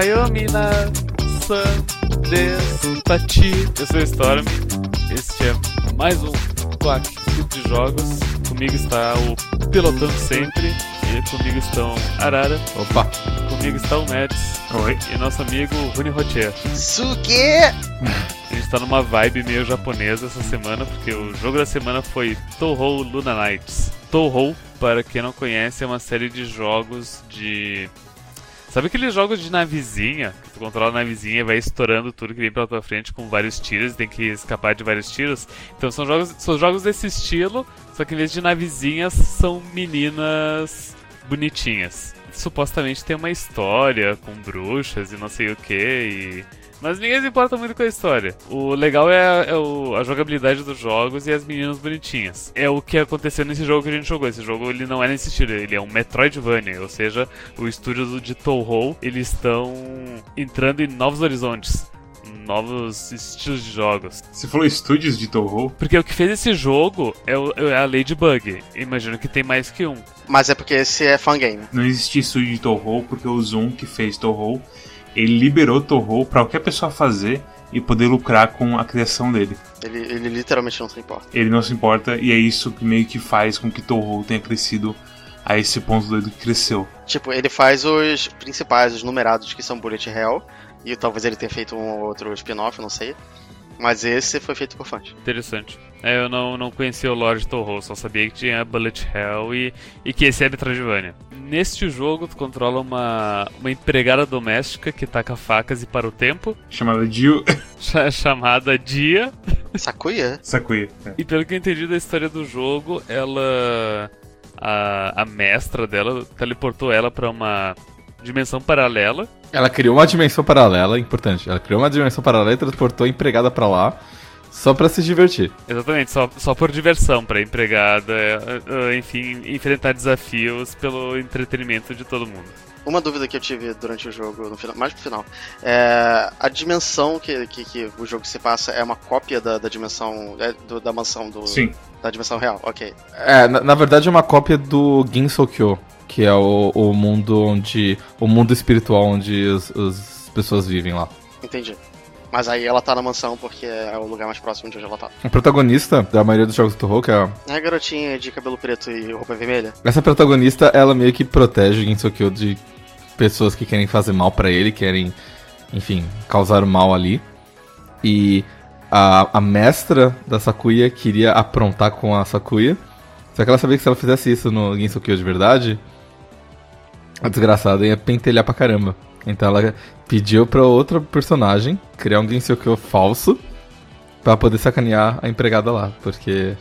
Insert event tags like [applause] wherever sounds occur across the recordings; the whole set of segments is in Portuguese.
Ohayomina San Despati. Eu sou o Storm. Este é mais um Quack Clube de Jogos. Comigo está o Pilotando Sempre. E comigo estão Arara. Opa! Comigo está o Mads. Oi. E nosso amigo Rune Rotier. Suge! A gente tá numa vibe meio japonesa essa semana, porque o jogo da semana foi Touhou Luna Nights. Touhou, para quem não conhece, é uma série de jogos de. Sabe aqueles jogos de navezinha? Que tu controla a navezinha e vai estourando tudo que vem pela tua frente com vários tiros tem que escapar de vários tiros? Então são jogos, são jogos desse estilo, só que em vez de navezinhas, são meninas bonitinhas. Supostamente tem uma história com bruxas e não sei o que e mas ninguém se importa muito com a história. O legal é, a, é o, a jogabilidade dos jogos e as meninas bonitinhas. É o que aconteceu nesse jogo que a gente jogou. Esse jogo ele não é nesse estilo, ele é um Metroidvania, ou seja, o estúdio de Touhou, eles estão entrando em novos horizontes novos estilos de jogos. Você falou estúdios de Touhou? Porque o que fez esse jogo é, o, é a Ladybug. Imagino que tem mais que um. Mas é porque esse é fangame. Não existia estúdio de Touhou porque o Zoom que fez Touhou ele liberou Torro para qualquer pessoa fazer e poder lucrar com a criação dele. Ele, ele literalmente não se importa. Ele não se importa e é isso que meio que faz com que Torro tenha crescido a esse ponto doido que cresceu. Tipo, ele faz os principais, os numerados que são Bullet Hell, e talvez ele tenha feito um ou outro spin-off, não sei. Mas esse foi feito por fãs. Interessante. É, eu não, não conhecia o Lord Toho, só sabia que tinha Bullet Hell e, e que esse é Metroidvania. Neste jogo, tu controla uma, uma empregada doméstica que taca facas e para o tempo. Chamada Dio. [laughs] chamada Dia. Sakuya? Sakuya. É. E pelo que eu entendi da história do jogo, ela. A, a mestra dela teleportou ela para uma dimensão paralela. Ela criou uma dimensão paralela, importante. Ela criou uma dimensão paralela e transportou a empregada para lá. Só para se divertir. Exatamente, só, só por diversão para empregada, é, é, enfim, enfrentar desafios pelo entretenimento de todo mundo. Uma dúvida que eu tive durante o jogo, no final, mais pro final, é a dimensão que, que, que o jogo se passa é uma cópia da, da dimensão é, do, da mansão do Sim. da dimensão real, ok. É, na, na verdade é uma cópia do Ginsokyo, que é o, o mundo onde. o mundo espiritual onde as, as pessoas vivem lá. Entendi. Mas aí ela tá na mansão porque é o lugar mais próximo de onde ela tá. A protagonista da maioria dos jogos do que é a... É a garotinha de cabelo preto e roupa vermelha. Essa protagonista, ela meio que protege o Ginsokyo de pessoas que querem fazer mal para ele, querem, enfim, causar mal ali. E a, a mestra da Sakuya queria aprontar com a Sakuya. Só que ela sabia que se ela fizesse isso no Ginsokyo de verdade, a desgraçada ia pentelhar pra caramba. Então ela pediu pra outra personagem criar um Genseokyo falso pra poder sacanear a empregada lá, porque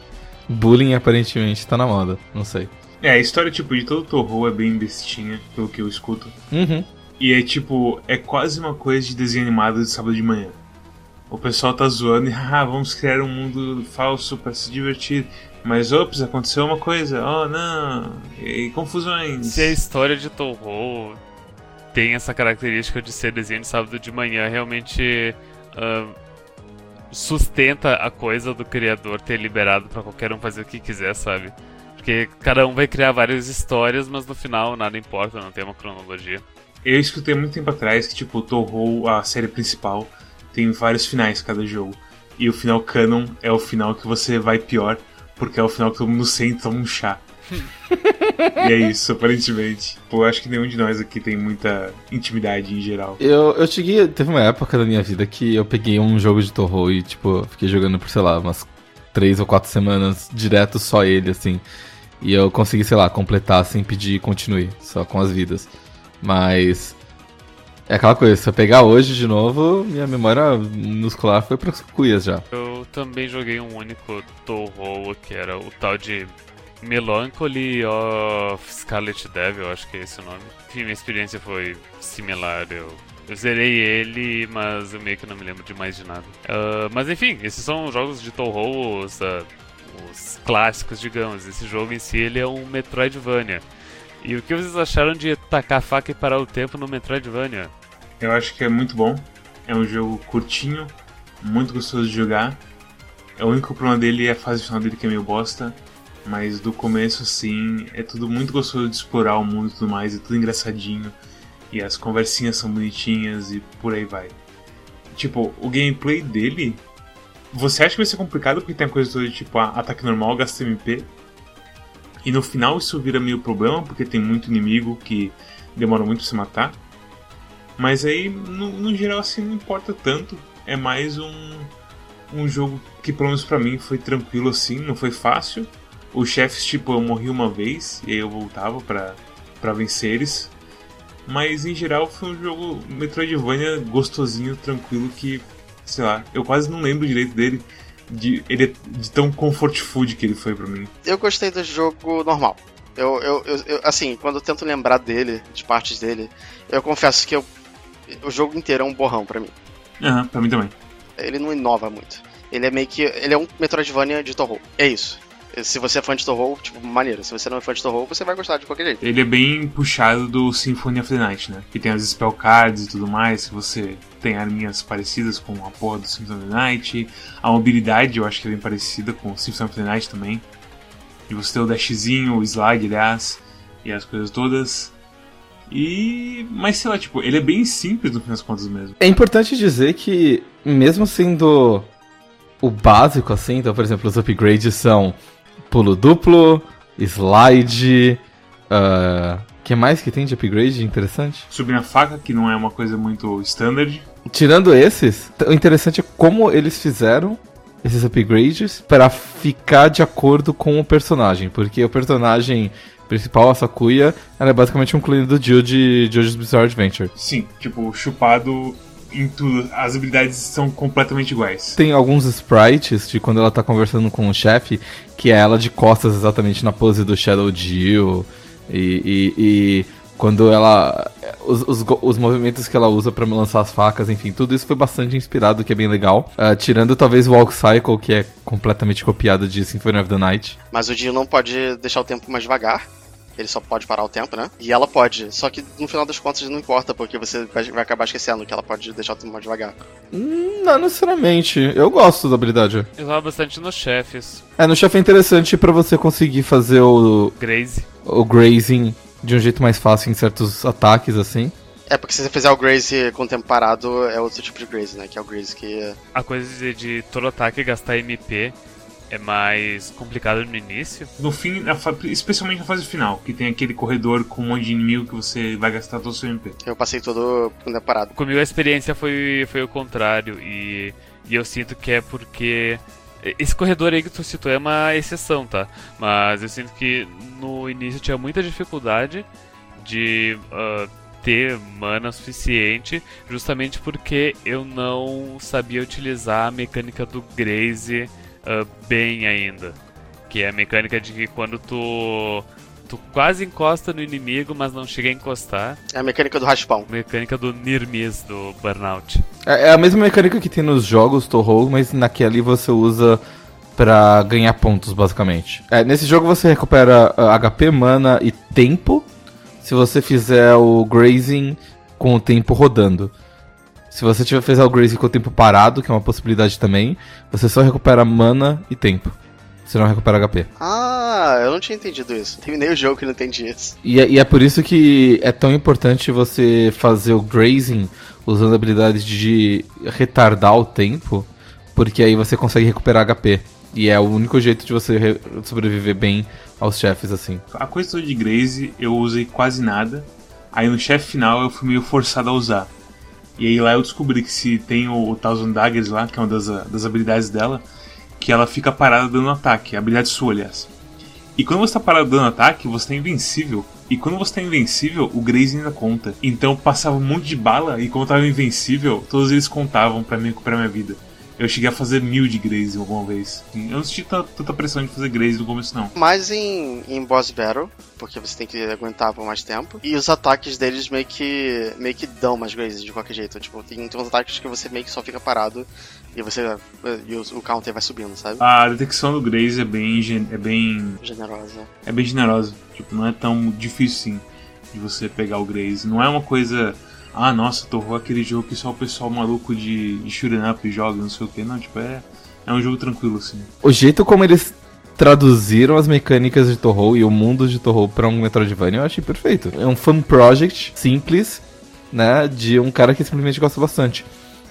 bullying aparentemente tá na moda, não sei. É, a história tipo de todo Torro é bem bestinha, pelo que eu escuto. Uhum. E é tipo, é quase uma coisa de desenho animado de sábado de manhã. O pessoal tá zoando e, [laughs] ah, vamos criar um mundo falso para se divertir. Mas, ops, aconteceu uma coisa, oh não, e confusões. Se a história de Toho tem essa característica de ser desenho de sábado de manhã, realmente uh, sustenta a coisa do criador ter liberado para qualquer um fazer o que quiser, sabe? Porque cada um vai criar várias histórias, mas no final nada importa, não tem uma cronologia. Eu escutei muito tempo atrás que, tipo, Toho, a série principal, tem vários finais cada jogo. E o final canon é o final que você vai pior porque é o final que todo mundo senta e toma um chá. [laughs] [laughs] e é isso, aparentemente. Pô, acho que nenhum de nós aqui tem muita intimidade em geral. Eu, eu cheguei. Teve uma época da minha vida que eu peguei um jogo de Torro e, tipo, fiquei jogando por, sei lá, umas três ou quatro semanas direto só ele, assim. E eu consegui, sei lá, completar sem pedir continue, só com as vidas. Mas. É aquela coisa, se eu pegar hoje de novo, minha memória muscular foi para cuias já. Eu também joguei um único Toho, que era o tal de Melancholy of Scarlet Devil, acho que é esse o nome. Enfim, minha experiência foi similar. Eu, eu zerei ele, mas eu meio que não me lembro de mais de nada. Uh, mas enfim, esses são jogos de Toho, os, uh, os clássicos, digamos. Esse jogo em si ele é um Metroidvania. E o que vocês acharam de tacar a faca e parar o tempo no Metroidvania? Eu acho que é muito bom. É um jogo curtinho, muito gostoso de jogar. O único problema dele é a fase final dele que é meio bosta. Mas do começo, assim, é tudo muito gostoso de explorar o mundo e tudo mais, é tudo engraçadinho. E as conversinhas são bonitinhas e por aí vai. Tipo, o gameplay dele. Você acha que vai ser complicado porque tem a coisa toda de tipo ataque normal, gasta MP. E no final isso vira meio problema porque tem muito inimigo que demora muito pra se matar. Mas aí, no, no geral, assim, não importa tanto. É mais um, um jogo que, pelo menos pra mim, foi tranquilo assim, não foi fácil. Os chefes, tipo, eu morri uma vez e aí eu voltava pra, pra vencer eles. Mas em geral foi um jogo Metroidvania gostosinho, tranquilo, que, sei lá, eu quase não lembro direito dele. De, ele, é de tão comfort food que ele foi pra mim. Eu gostei do jogo normal. Eu, eu, eu, eu, assim, quando eu tento lembrar dele, de partes dele, eu confesso que eu, o jogo inteiro é um borrão para mim. Aham, uhum, pra mim também. Ele não inova muito. Ele é meio que. Ele é um Metroidvania de Torro. É isso. Se você é fã de Torro, tipo, maneiro. Se você não é fã de Torro, você vai gostar de qualquer jeito. Ele é bem puxado do Symphony of the Night, né? Que tem as spell cards e tudo mais, que você tem arminhas parecidas com a porra do Symphony of the Night. A mobilidade eu acho que é bem parecida com o Symphony of the Night também. E você tem o dashzinho, o slide, aliás, e as coisas todas. E. Mas sei lá, tipo, ele é bem simples no fim das contas mesmo. É importante dizer que, mesmo sendo o básico, assim, então, por exemplo, os upgrades são pulo duplo, slide. Uh, que mais que tem de upgrade interessante? Subir na faca, que não é uma coisa muito standard. Tirando esses, o interessante é como eles fizeram esses upgrades para ficar de acordo com o personagem, porque o personagem principal, a Sakuya, ela é basicamente um clone do Jill de Jojo's Bizarre Adventure. Sim, tipo, chupado em tudo. As habilidades são completamente iguais. Tem alguns sprites de quando ela tá conversando com o chefe, que é ela de costas exatamente na pose do Shadow Jill. E, e, e quando ela. Os, os, os, movimentos que ela usa para lançar as facas, enfim, tudo isso foi bastante inspirado, que é bem legal. Uh, tirando talvez o Walk Cycle, que é completamente copiado de Symphony of the Night. Mas o Jill não pode deixar o tempo mais devagar ele só pode parar o tempo, né? E ela pode. Só que no final das contas não importa, porque você vai, acabar esquecendo que ela pode deixar o tempo mais devagar. Hum, não necessariamente. Eu gosto da habilidade. Eu usava bastante nos chefes. É, no chefe é interessante para você conseguir fazer o. Graze. O grazing de um jeito mais fácil em certos ataques, assim. É, porque se você fizer o Graze com o tempo parado, é outro tipo de Graze, né? Que é o Graze que. A coisa de, de todo ataque gastar MP é mais complicado no início. No fim, especialmente na fase final, que tem aquele corredor com um monte de inimigo que você vai gastar todo o seu MP. Eu passei todo parado. Comigo a experiência foi, foi o contrário, e, e eu sinto que é porque. Esse corredor aí que tu citou é uma exceção, tá? Mas eu sinto que no início tinha muita dificuldade de uh, ter mana suficiente, justamente porque eu não sabia utilizar a mecânica do Graze uh, bem ainda. Que é a mecânica de que quando tu tu quase encosta no inimigo, mas não chega a encostar. É a mecânica do raspão. Mecânica do Nirmis, do Burnout. É, é, a mesma mecânica que tem nos jogos Toho, mas naquele você usa para ganhar pontos, basicamente. É, nesse jogo você recupera uh, ah, HP, mana e tempo, se você fizer o grazing com o tempo rodando. Se você tiver fizer o Grace com o tempo parado, que é uma possibilidade também, você só recupera mana e tempo. Você não recupera HP. Ah, eu não tinha entendido isso. Terminei o jogo e não entendi isso. E é, e é por isso que é tão importante você fazer o grazing usando a habilidade de retardar o tempo, porque aí você consegue recuperar HP. E é o único jeito de você sobreviver bem aos chefes assim. A coisa de Graze eu usei quase nada. Aí no chefe final eu fui meio forçado a usar. E aí lá eu descobri que se tem o, o Thousand Daggers lá, que é uma das, das habilidades dela, que ela fica parada dando ataque, a habilidade sua, aliás. E quando você tá parado dando ataque, você tá invencível. E quando você tá invencível, o Graze ainda conta. Então passava um monte de bala e como eu tava invencível, todos eles contavam para mim recuperar minha vida. Eu cheguei a fazer mil de Graze alguma vez. Eu não senti tanta pressão de fazer Graze no começo, não. Mais em, em Boss Battle, porque você tem que aguentar por mais tempo. E os ataques deles meio que, meio que dão mais Graze de qualquer jeito. Tipo, tem, tem uns ataques que você meio que só fica parado e você e o, o counter vai subindo, sabe? A detecção do Graze é bem, é bem... Generosa. É bem generosa. Tipo, não é tão difícil, sim, de você pegar o Graze. Não é uma coisa ah, nossa, Torro aquele jogo que só o pessoal maluco de, de shooting up joga, não sei o que. Não, tipo, é, é um jogo tranquilo, assim. O jeito como eles traduziram as mecânicas de Torro e o mundo de Torro para um Metroidvania eu achei perfeito. É um fun project, simples, né, de um cara que simplesmente gosta bastante.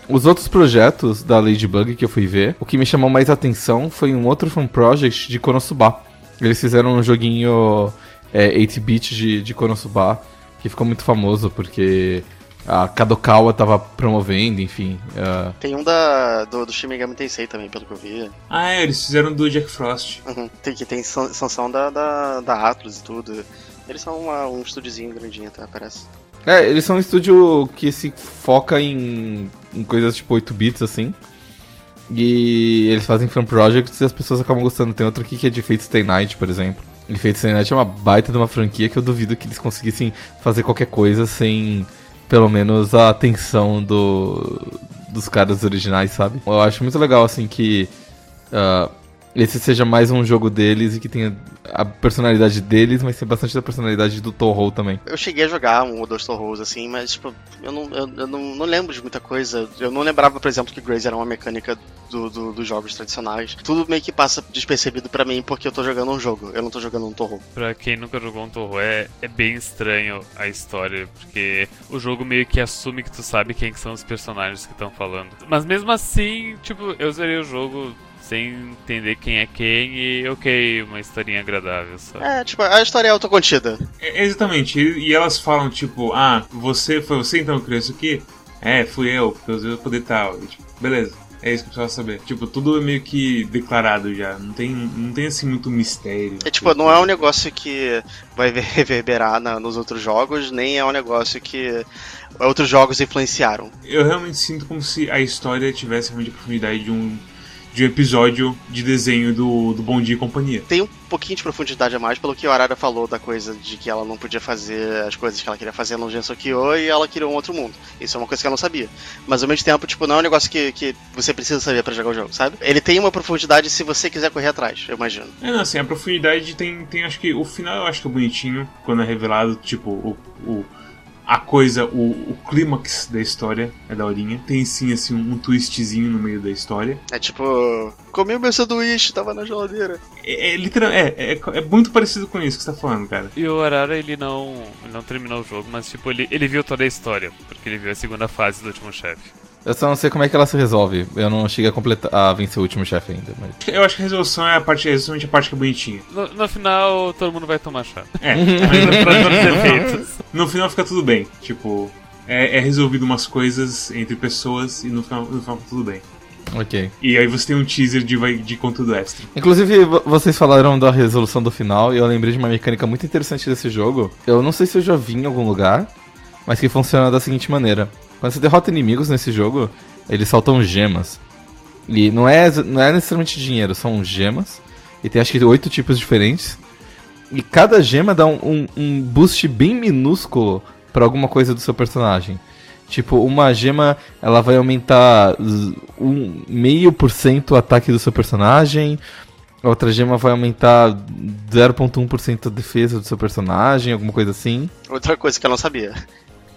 Os outros projetos da Ladybug que eu fui ver, o que me chamou mais atenção foi um outro fan project de Konosuba. Eles fizeram um joguinho é, 8-bit de, de Konosuba, que ficou muito famoso porque a Kadokawa tava promovendo, enfim. Uh... Tem um da, do, do Shin Megami Tensei também, pelo que eu vi. Ah, é, eles fizeram do Jack Frost. Uhum. Tem, que tem sanção da, da, da Atlus e tudo. Eles são uma, um estúdiozinho grandinho, até, parece. É, eles são um estúdio que se foca em, em coisas tipo 8 bits, assim. E eles fazem fan projects e as pessoas acabam gostando. Tem outro aqui que é de Fate Stay Night, por exemplo. E Fate Stay Night é uma baita de uma franquia que eu duvido que eles conseguissem fazer qualquer coisa sem, pelo menos, a atenção do, dos caras originais, sabe? Eu acho muito legal, assim, que uh, esse seja mais um jogo deles e que tenha a personalidade deles, mas tem bastante da personalidade do Toho também. Eu cheguei a jogar um ou dois Tohos, assim, mas tipo, eu, não, eu, eu não, não, lembro de muita coisa. Eu não lembrava, por exemplo, que Grace era uma mecânica do, do, dos jogos tradicionais. Tudo meio que passa despercebido para mim porque eu tô jogando um jogo, eu não tô jogando um Toho. Pra quem nunca jogou um Toho, é, é bem estranho a história, porque o jogo meio que assume que tu sabe quem são os personagens que estão falando. Mas mesmo assim, tipo, eu zerei o jogo sem entender quem é quem e ok, uma historinha agradável, sabe? É, tipo, a história é autocontida. É, exatamente, e, elas falam, tipo, ah, você foi você então que criou isso aqui? É, fui eu, porque eu poder tal. E, tipo, beleza. É isso que eu precisava saber. Tipo, tudo é meio que declarado já. Não tem, não tem assim muito mistério. É tipo, não é um negócio que vai [laughs] reverberar na, nos outros jogos, nem é um negócio que outros jogos influenciaram. Eu realmente sinto como se a história tivesse realmente a profundidade de um de um episódio de desenho do, do Bom Dia e Companhia. Tem um pouquinho de profundidade a mais pelo que o Arara falou da coisa de que ela não podia fazer as coisas que ela queria fazer no Gensokyo e ela queria um outro mundo. Isso é uma coisa que ela não sabia. Mas ao mesmo tempo, tipo, não é um negócio que, que você precisa saber para jogar o jogo, sabe? Ele tem uma profundidade se você quiser correr atrás, eu imagino. É, não, assim, a profundidade tem, tem acho que o final eu acho que é bonitinho quando é revelado, tipo, o, o a coisa, o, o clímax da história é daorinha. Tem sim, assim, um, um twistzinho no meio da história. É tipo, comi o meu sanduíche, tava na geladeira. É, é, literal, é, é, é, muito parecido com isso que você tá falando, cara. E o Arara, ele não, ele não terminou o jogo, mas tipo, ele, ele viu toda a história, porque ele viu a segunda fase do último chefe. Eu só não sei como é que ela se resolve. Eu não cheguei a completar a vencer o último chefe ainda. Mas... Eu acho que a resolução é a parte, é exatamente a parte que é bonitinha. No, no final, todo mundo vai tomar chá. É, [laughs] mas no final fica tudo bem. Tipo, é, é, resolvido umas coisas entre pessoas e no final, no final fica tudo bem. Ok. E aí você tem um teaser de, de conteúdo extra. Inclusive, vocês falaram da resolução do final e eu lembrei de uma mecânica muito interessante desse jogo. Eu não sei se eu já vi em algum lugar, mas que funciona da seguinte maneira. Quando você derrota inimigos nesse jogo, eles soltam gemas. E não é, não é necessariamente dinheiro, são gemas. E tem acho que oito tipos diferentes. E cada gema dá um, um, um boost bem minúsculo para alguma coisa do seu personagem. Tipo, uma gema ela vai aumentar um meio por cento o ataque do seu personagem. Outra gema vai aumentar 0.1% a defesa do seu personagem, alguma coisa assim. Outra coisa que eu não sabia.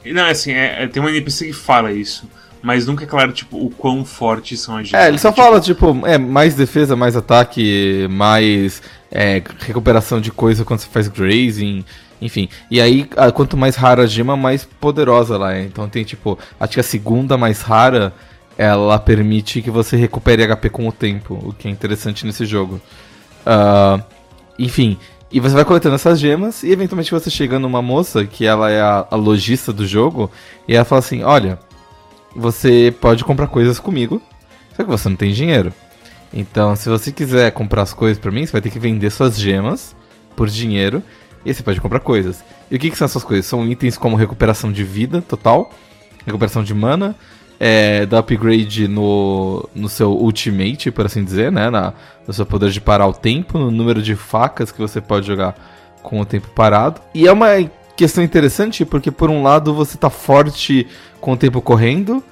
Não, assim, é, é, tem uma NPC que fala isso. Mas nunca é claro, tipo, o quão fortes são as gemas. É, ele só tipo... fala, tipo, é, mais defesa, mais ataque, mais é, recuperação de coisa quando você faz grazing, enfim. E aí, quanto mais rara a gema, mais poderosa ela é. Então tem, tipo, acho que a segunda mais rara, ela permite que você recupere HP com o tempo, o que é interessante nesse jogo. Uh, enfim, e você vai coletando essas gemas e eventualmente você chega numa moça, que ela é a, a lojista do jogo, e ela fala assim: Olha, você pode comprar coisas comigo, só que você não tem dinheiro. Então, se você quiser comprar as coisas para mim, você vai ter que vender suas gemas por dinheiro e você pode comprar coisas. E o que, que são essas coisas? São itens como recuperação de vida total, recuperação de mana, é, dá upgrade no, no seu ultimate, por assim dizer, né? Na, no seu poder de parar o tempo, no número de facas que você pode jogar com o tempo parado. E é uma questão interessante porque, por um lado, você tá forte com o tempo correndo.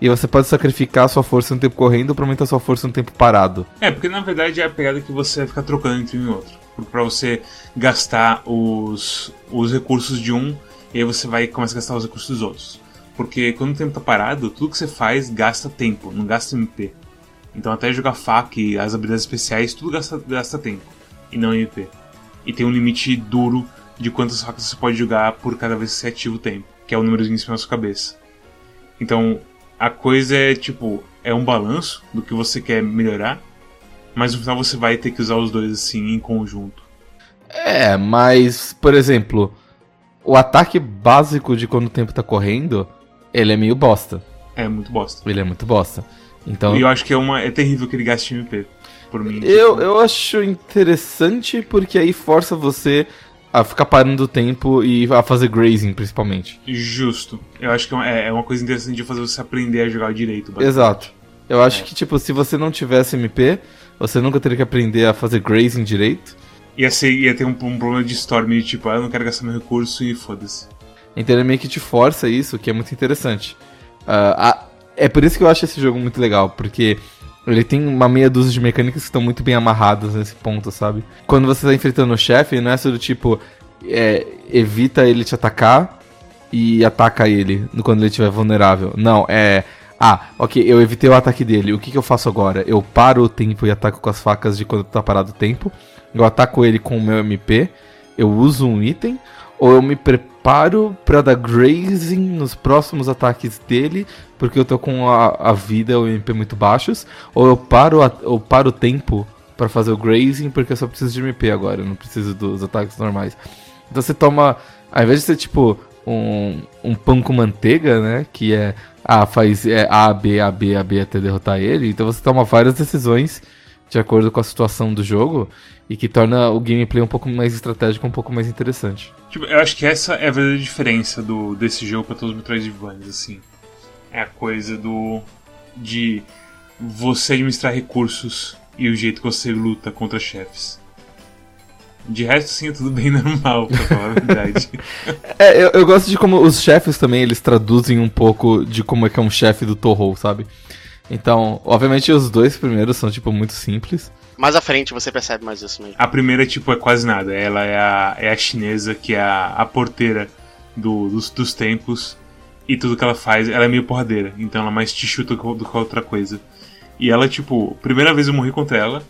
E você pode sacrificar sua força no tempo correndo para aumentar sua força no tempo parado. É, porque na verdade é a pegada que você vai ficar trocando entre um e outro. Para você gastar os, os recursos de um e aí você vai começar a gastar os recursos dos outros. Porque quando o tempo tá parado, tudo que você faz gasta tempo, não gasta MP. Então até jogar faca e as habilidades especiais, tudo gasta, gasta tempo. E não MP. E tem um limite duro de quantas facas você pode jogar por cada vez que você ativa o tempo. que é o númerozinho em cima da sua cabeça. Então, a coisa é tipo, é um balanço do que você quer melhorar, mas no final você vai ter que usar os dois assim em conjunto. É, mas, por exemplo, o ataque básico de quando o tempo tá correndo, ele é meio bosta. É muito bosta. Ele é muito bosta. Então, E eu acho que é, uma, é terrível que ele gaste MP. Por mim. eu, tipo, eu acho interessante porque aí força você a ficar parando o tempo e a fazer grazing, principalmente. Justo. Eu acho que é uma- é é uma coisa interessante de fazer você aprender a jogar direito. Exato. Eu acho É. que, tipo, se você não tivesse MP, você nunca teria que aprender a fazer grazing direito. Ia, ser, ia ter um, um problema de storm tipo, ah, eu não quero gastar meu recurso e foda-se. Então ele meio que te força isso, que é muito interessante. Ah, a- é por isso que eu acho esse jogo muito legal, porque ele tem uma meia dúzia de mecânicas que estão muito bem amarradas nesse ponto, sabe? Quando você tá enfrentando o chefe, não é só do tipo, é, evita ele te atacar e ataca ele quando ele estiver vulnerável. Não, é. Ah, ok, eu evitei o ataque dele. O que, que eu faço agora? Eu paro o tempo e ataco com as facas de quando tá parado o tempo. Eu ataco ele com o meu MP. Eu uso um item. Ou eu me preparo pra dar grazing nos próximos ataques dele, porque eu tô com a, a vida ou o MP muito baixos. Ou eu paro, a- eu paro o tempo pra fazer o grazing, porque eu só preciso de MP agora, eu não preciso dos ataques normais. Então você toma, ao invés de ser tipo um, um pão com manteiga, né? Que é, ah, faz é, A, B, A, B, A, B até derrotar ele. Então você toma várias decisões de acordo com a situação do jogo e que torna o gameplay um pouco mais estratégico, um pouco mais interessante. Tipo, eu acho que essa é a verdadeira diferença do, desse jogo pra todos os Metroidvanias, assim. É a coisa do. de você administrar recursos e o jeito que você luta contra chefes. De resto, sim, é tudo bem [laughs] normal, pra falar a verdade. [laughs] É, eu, eu gosto de como os chefes também, eles traduzem um pouco de como é que é um chefe do Toho, sabe? Então, obviamente os dois primeiros são, tipo, muito simples. Mais à frente você percebe mais isso mesmo. A primeira, tipo, é quase nada. Ela é a, é a chinesa, que é a, a porteira do- dos, dos templos. E tudo que ela faz, ela é meio porradeira. Então ela mais te chuta do que outra coisa. E ela, tipo, primeira vez eu morri contra ela.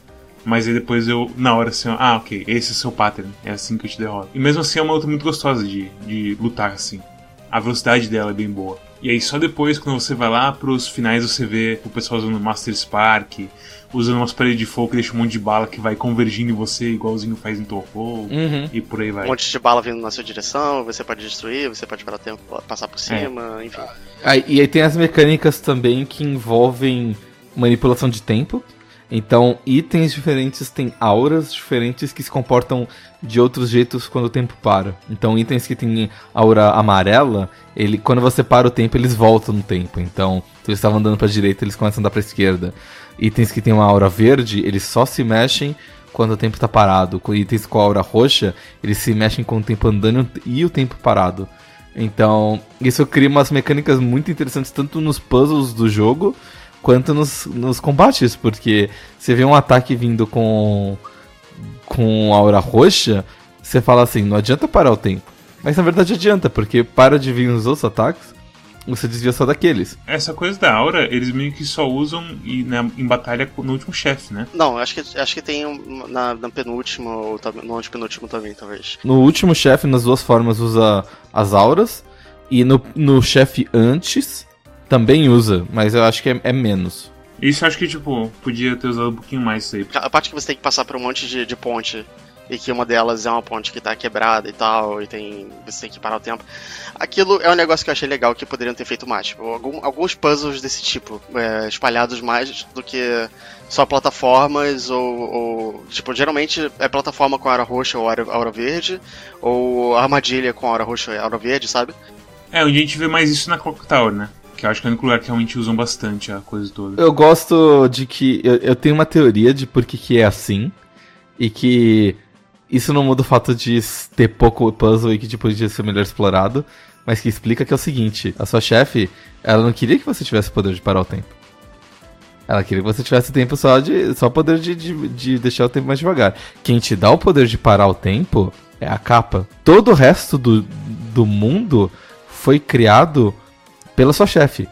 Mas aí depois eu, na hora assim, ah, ok, esse é o seu pattern. É assim que eu te derroto. E mesmo assim é uma luta muito gostosa de, de lutar, assim. A velocidade dela é bem boa. E aí só depois, quando você vai lá pros finais, você vê o pessoal usando Master Spark, usando umas paredes de fogo que deixa um monte de bala que vai convergindo em você, igualzinho faz em Toho, Uhum. e por aí vai. Um monte de bala vindo na sua direção, você pode destruir, você pode parar o tempo, passar por cima, enfim. Aí, e aí tem as mecânicas também que envolvem manipulação de tempo. Então, itens diferentes têm auras diferentes que se comportam de outros jeitos quando o tempo para. Então, itens que têm aura amarela, ele, quando você para o tempo, eles voltam no tempo. Então, se eles estavam andando para direita, eles começam a andar para esquerda. Itens que têm uma aura verde, eles só se mexem quando o tempo está parado. Itens com aura roxa, eles se mexem com o tempo andando e o tempo parado. Então, isso cria umas mecânicas muito interessantes, tanto nos puzzles do jogo, quanto nos, nos combates, porque você vê um ataque vindo com, com aura roxa, você fala assim, não adianta parar o tempo. Mas na verdade adianta, porque para de vir os outros ataques, você desvia só daqueles. Essa coisa da aura, eles meio que só usam e, na- em batalha no último chefe, né? Não, acho que, acho que tem um- na, na penúltima ou no antepenúltimo também, talvez. No último chefe, nas duas formas, usa as auras, e no, no chefe antes também usa, mas eu acho que é, é menos. Isso eu acho que, tipo, podia ter usado um pouquinho mais isso aí. A parte que você tem que passar por um monte de, de ponte e que uma delas é uma ponte que tá quebrada e tal, e tem. Você tem que parar o tempo. Aquilo é um negócio que eu achei legal que poderiam ter feito mais. Tipo, algum- alguns puzzles desse tipo, é, espalhados mais do que só plataformas ou, ou, Tipo, geralmente é plataforma com aura roxa ou aura, aura verde, ou armadilha com aura roxa e aura verde, sabe? É, onde a gente vê mais isso na Clock Tower, né? Que eu acho que é o único lugar que realmente usam bastante a coisa toda. Eu gosto de que. Eu, eu tenho uma teoria de por que, que é assim. E que isso não muda o fato de ter pouco puzzle e que tipo, podia ser melhor explorado. Mas que explica que é o seguinte: a sua chefe, ela não queria que você tivesse o poder de parar o tempo. Ela queria que você tivesse tempo só de. só poder de, de, de deixar o tempo mais devagar. Quem te dá o poder de parar o tempo é a capa. Todo o resto do, do mundo foi criado pela sua chefe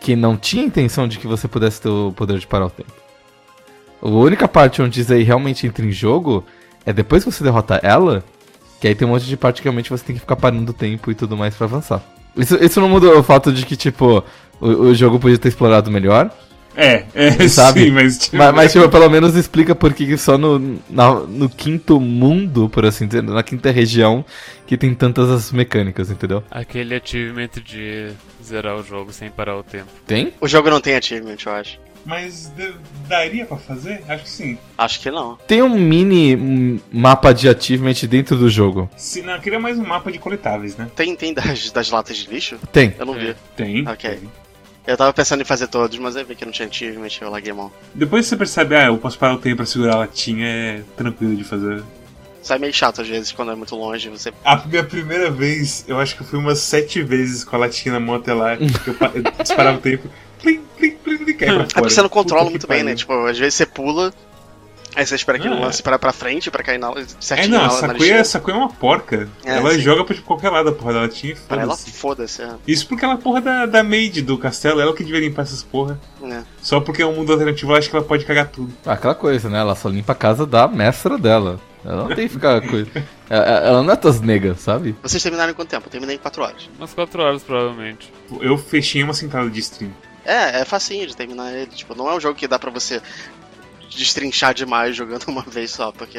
que não tinha intenção de que você pudesse ter o poder de parar o tempo. A única parte onde isso aí realmente entra em jogo é depois que você derrota ela, que aí tem um monte de parte que realmente você tem que ficar parando o tempo e tudo mais pra avançar. Isso, isso não muda o fato de que, tipo, o, o jogo podia ter explorado melhor. É, é, [laughs] Sabe? sim, mas tipo, Mas, mas, tipo, pelo menos explica por que só no, na- no quinto mundo, por assim dizer, na quinta região, que tem tantas as mecânicas, entendeu? Aquele achievement de zerar o jogo sem parar o tempo. Tem? O jogo não tem achievement, eu acho. mas daria pra fazer? Acho que sim. Acho que não. Tem um mini mapa de achievement dentro do jogo. Se não, eu queria mais um mapa de coletáveis, né? Tem, tem das, das latas de lixo? Tem. Eu não vi. Tem. Ok. tem. Eu tava pensando em fazer todos, mas aí vi que não tinha achievement e eu larguei a mão. Depois você percebe, ah, eu posso parar o tempo pra segurar a latinha, é tranquilo de fazer. Sai meio chato às vezes quando é muito longe, você. A minha primeira vez, eu acho que eu fui umas sete vezes com a latinha na mão até lá, que [laughs] eu, eu disparava o tempo, plim, plim, plim, plim, cai pra fora. É porque você não controla Puta muito bem, né? pariu. Tipo, às vezes você pula, aí você espera que Ah, o é. lance para pra frente pra cair na, É, certinho não, a Sakuya, a Sakuya é uma porca. É, ela sim. joga pra tipo, qualquer lado a porra da latinha e Pra ela, foda-se. é. Isso porque ela é porra da, da maid do castelo, ela que devia limpar essas porra. É. Só porque é um mundo alternativo, ela acha que ela pode cagar tudo. Ah, Aquela coisa, né? Ela só limpa a casa da mestra dela. Ela não tem que ficar coisa. [laughs] Ela, ela não é tas negas, sabe? Vocês terminaram em quanto tempo? Eu terminei em 4 horas. Umas 4 horas, provavelmente. Eu fechei uma sentada de stream. É, é facinho de terminar ele. Tipo, não é um jogo que dá pra você destrinchar demais jogando [laughs] uma vez só, porque.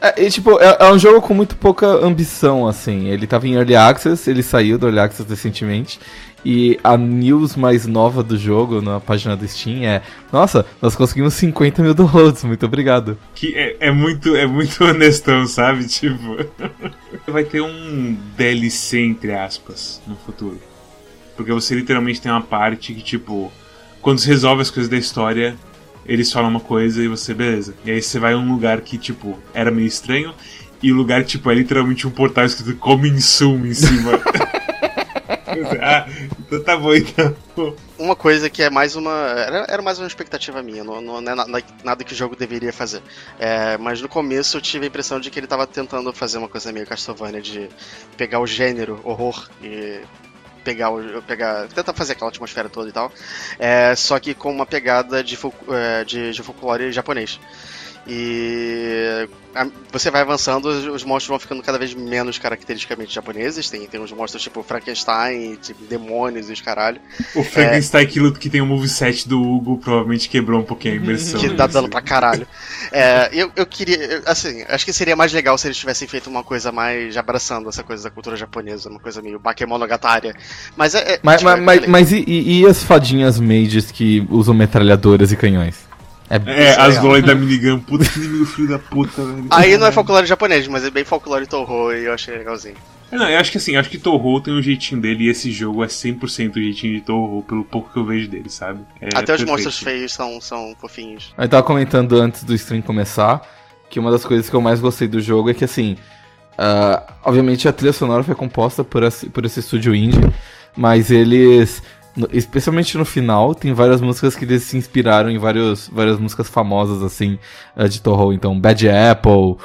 É, e, tipo, é, é um jogo com muito pouca ambição, assim. Ele tava em Early Access, ele saiu do Early Access recentemente. E a news mais nova do jogo na página do Steam é: Nossa, nós conseguimos 50 mil downloads, muito obrigado. Que é, é muito é muito [laughs] honestão, sabe? Tipo. [laughs] Vai ter um DLC, entre aspas, no futuro. Porque você literalmente tem uma parte que, tipo, quando você resolve as coisas da história, eles falam uma coisa e você, beleza. E aí você vai a um lugar que, tipo, era meio estranho. E o lugar, tipo, é literalmente um portal escrito Coming Soon em cima. [laughs] ah, então tá bom então. Uma coisa que é mais uma. Era, era mais uma expectativa minha, não, não é na- na- nada que o jogo deveria fazer. É, mas no começo eu tive a impressão de que ele tava tentando fazer uma coisa meio Castlevania de pegar o gênero horror e pegar pegar. tentar fazer aquela atmosfera toda e tal. É, só que com uma pegada de, é, de, de folclore japonês. E você vai avançando, os, os monstros vão ficando cada vez menos caracteristicamente japoneses. Tem, tem uns monstros tipo Frankenstein, tipo, demônios e os caralho. O Frankenstein que, luta- que tem o moveset do Hugo provavelmente quebrou um pouquinho a imersão. que dá dano pra caralho. É, eu, eu queria, assim, acho que seria mais legal se eles tivessem feito uma coisa mais abraçando essa coisa da cultura japonesa, uma coisa meio Bakemonogatari. Mas é. é Mas, tipo, mas, é mas, mas e, e- e as fadinhas mages que usam metralhadoras e canhões? É, É, as lolas da minigun, puta que inimigo filho da puta, velho. Aí não é folclore japonês, mas é bem folclore Toho e eu achei legalzinho. É, Não, eu acho que assim, acho que Toho tem um jeitinho dele e esse jogo é 100% o jeitinho de Toho, pelo pouco que eu vejo dele, sabe? É Até os perfeito. monstros feios são, são fofinhos. Eu tava comentando antes do stream começar que uma das coisas que eu mais gostei do jogo é que, assim, ah, obviamente a trilha sonora foi composta por esse, por esse estúdio indie, mas eles, no- especialmente no final, tem várias músicas que eles se inspiraram em vários, várias músicas famosas, assim, ah, de Toho. Então, Bad Apple,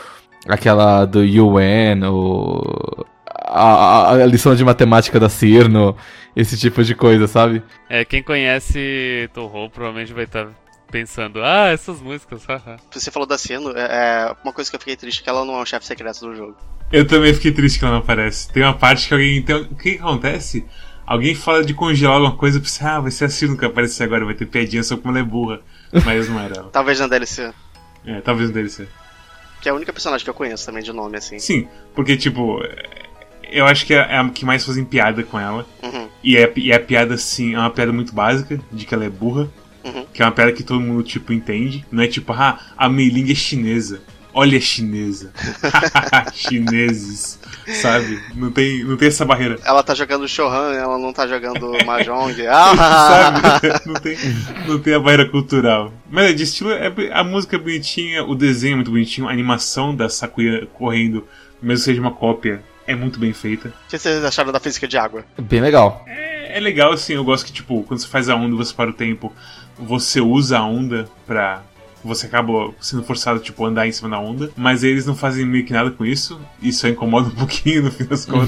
aquela do UN, o... A, a- a lição de matemática da Cirno, esse tipo de coisa, sabe? É, quem conhece Toho provavelmente vai estar pensando, ah, essas músicas, haha. Você falou da Sino, é, é uma coisa que eu fiquei triste é que ela não é o chefe secreto do jogo. Eu também fiquei triste que ela não aparece. Tem uma parte que alguém. Tem... O que, que acontece? Alguém fala de congelar alguma coisa e pensa, ah, vai ser a Ciro que aparecer agora, vai ter piadinha só como ela é burra. Mas não era ela. [laughs] Talvez na DLC, É, talvez deles seja. que é a única personagem que eu conheço também de nome, assim. Sim, porque, tipo, eu acho que é a que mais fazem piada com ela. Uhum. E é, e é a piada, assim, é uma piada muito básica, de que ela é burra. Uhum. Que é uma piada que todo mundo, tipo, entende. Não é tipo, ah, a Meiling é chinesa. Olha a chinesa. [laughs] Chineses. Sabe? Não tem, não tem essa barreira. Ela tá jogando Shohan, ela não tá jogando [laughs] Mahjong. [laughs] Ah! sabe? Não tem, não tem a barreira cultural. Mas é de estilo, é, a música é bonitinha, o desenho é muito bonitinho, a animação da Sakuya correndo, mesmo que seja uma cópia, é muito bem feita. O que vocês acharam da física de água? Bem legal. É, é legal, assim, eu gosto que, tipo, quando você faz a onda, você para o tempo, você usa a onda pra. Você acaba sendo forçado, tipo, a andar em cima da onda, mas eles não fazem meio que nada com isso, isso só incomoda um [laughs] pouquinho no fim das contas.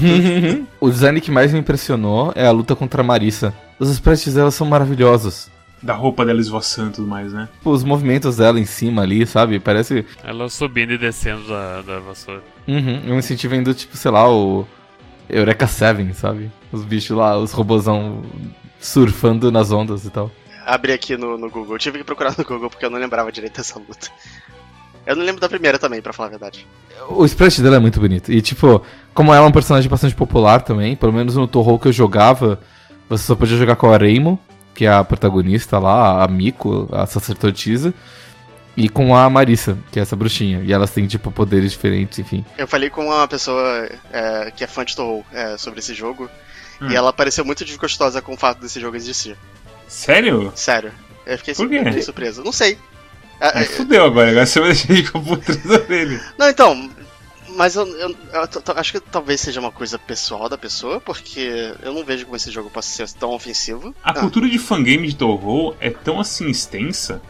o design que mais me impressionou é a luta contra a Marissa. Os sprites dela são maravilhosos. da roupa dela esvoaçando e tudo mais, né? Tipo, Os movimentos dela em cima ali, sabe? Parece. Ela subindo e descendo da, da vassoura. Uhum, eu me senti vendo, tipo, sei lá, o. Eureka 7, sabe? Os bichos lá, os robozão surfando nas ondas e tal. Abri aqui no, no Google. Eu tive que procurar no Google porque eu não lembrava direito dessa luta. Eu não lembro da primeira também, pra falar a verdade. O sprite dela é muito bonito. E, tipo, como ela é um personagem bastante popular também, pelo menos no Torro que eu jogava, você só podia jogar com a Reimo, que é a protagonista lá, a Miko, a sacerdotisa, e com a Marissa, que é essa bruxinha. E elas têm, tipo, poderes diferentes, enfim. Eu falei com uma pessoa é, que é fã de Torro é, sobre esse jogo, Hum. e ela pareceu muito desgostosa com o fato desse jogo existir. Sério? Sério. Eu fiquei Por quê? surpreso. Não sei. É, Aí é, fudeu agora, agora você vai deixar ele com a puta dele. Não, então. Mas eu, eu- eu t- acho que talvez seja uma coisa pessoal da pessoa, porque eu não vejo como esse jogo possa ser tão ofensivo. A Ah, cultura de fangame de Toho é tão assim extensa.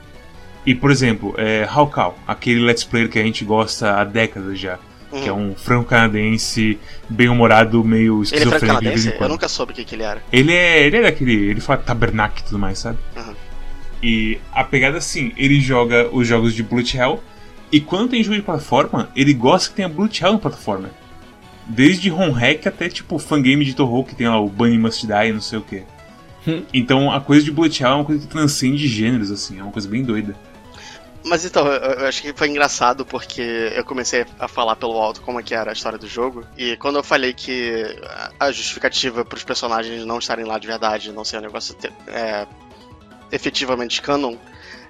E, por exemplo, é, Hawkal, aquele let's player que a gente gosta há décadas já. Que é uhum. um franco-canadense, bem-humorado, meio Ele é esquizofrênico de vez franco-canadense? em Eu quando. nunca soube o que, que ele era. Ele é. Ele é daquele. Ele fala tabernacle e tudo mais, sabe? Uhum. E a pegada assim, ele joga os jogos de Bullet Hell. E quando tem jogo de plataforma, ele gosta que tenha Bullet Hell na plataforma. Desde home hack até tipo fangame de Toho que tem lá o Bunny Must Die e não sei o que. Hum. Então a coisa de Bullet Hell é uma coisa que transcende gêneros, assim, é uma coisa bem doida. Mas então, eu, acho que foi engraçado porque eu comecei a falar pelo alto como é que era a história do jogo. E quando eu falei que a justificativa para os personagens não estarem lá de verdade, não ser um negócio é, efetivamente canon,